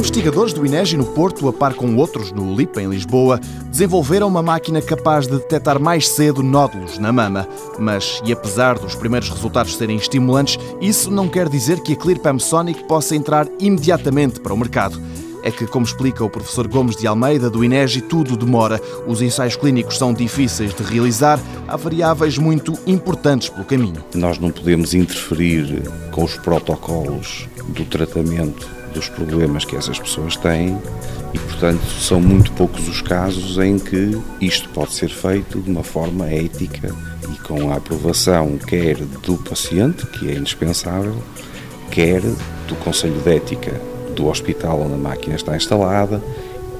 Investigadores do INEGI no Porto, a par com outros no LIP em Lisboa, desenvolveram uma máquina capaz de detectar mais cedo nódulos na mama. Mas, e apesar dos primeiros resultados serem estimulantes, isso não quer dizer que a ClearPam Sonic possa entrar imediatamente para o mercado é que, como explica o professor Gomes de Almeida, do INEGI, tudo demora. Os ensaios clínicos são difíceis de realizar, há variáveis muito importantes pelo caminho. Nós não podemos interferir com os protocolos do tratamento dos problemas que essas pessoas têm e, portanto, são muito poucos os casos em que isto pode ser feito de uma forma ética e com a aprovação quer do paciente, que é indispensável, quer do Conselho de Ética do hospital onde a máquina está instalada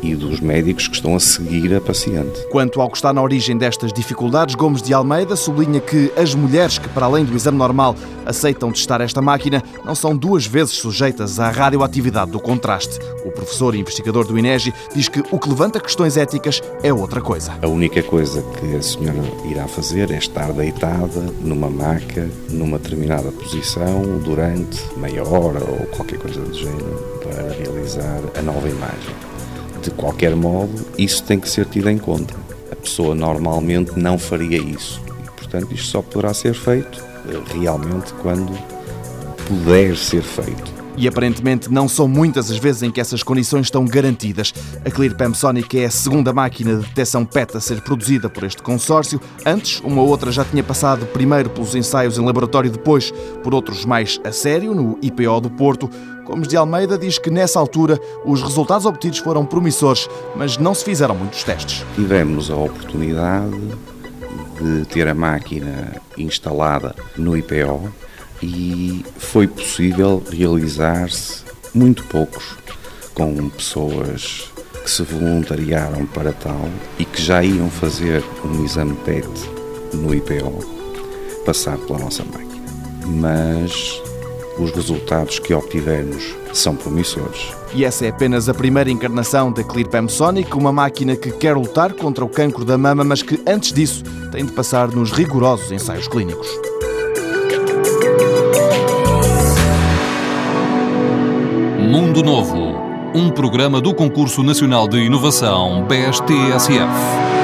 e dos médicos que estão a seguir a paciente. Quanto ao que está na origem destas dificuldades, Gomes de Almeida sublinha que as mulheres que, para além do exame normal, aceitam testar esta máquina, não são duas vezes sujeitas à radioatividade do contraste. O professor e investigador do INEGI diz que o que levanta questões éticas é outra coisa. A única coisa que a senhora irá fazer é estar deitada numa maca, numa determinada posição, durante meia hora ou qualquer coisa do género, para realizar a nova imagem. De qualquer modo, isso tem que ser tido em conta. A pessoa normalmente não faria isso. E, portanto, isto só poderá ser feito eh, realmente quando puder ser feito. E aparentemente não são muitas as vezes em que essas condições estão garantidas. A ClearPam Sonic é a segunda máquina de detecção PET a ser produzida por este consórcio. Antes, uma outra já tinha passado primeiro pelos ensaios em laboratório, depois por outros mais a sério, no IPO do Porto. Gomes de Almeida diz que nessa altura os resultados obtidos foram promissores, mas não se fizeram muitos testes. Tivemos a oportunidade de ter a máquina instalada no IPO e foi possível realizar-se muito poucos com pessoas que se voluntariaram para tal e que já iam fazer um exame PET no IPO passar pela nossa máquina. Mas os resultados que obtivemos são promissores. E essa é apenas a primeira encarnação da ClearPam Sonic, uma máquina que quer lutar contra o cancro da mama, mas que antes disso tem de passar nos rigorosos ensaios clínicos. Mundo Novo, um programa do Concurso Nacional de Inovação BSTSF.